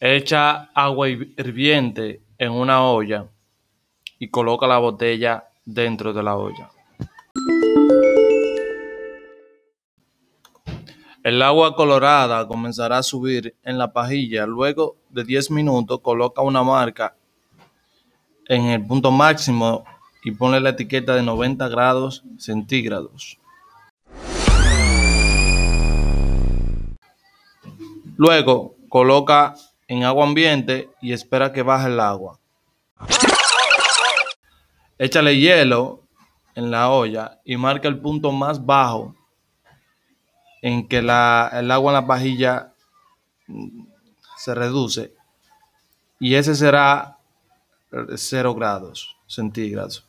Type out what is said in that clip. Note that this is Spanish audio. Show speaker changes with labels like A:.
A: Echa agua hirviente en una olla y coloca la botella dentro de la olla. El agua colorada comenzará a subir en la pajilla. Luego de 10 minutos coloca una marca en el punto máximo y ponle la etiqueta de 90 grados centígrados. Luego coloca en agua ambiente y espera que baje el agua. Échale hielo en la olla y marca el punto más bajo en que la, el agua en la pajilla mm, se reduce y ese será 0 grados centígrados.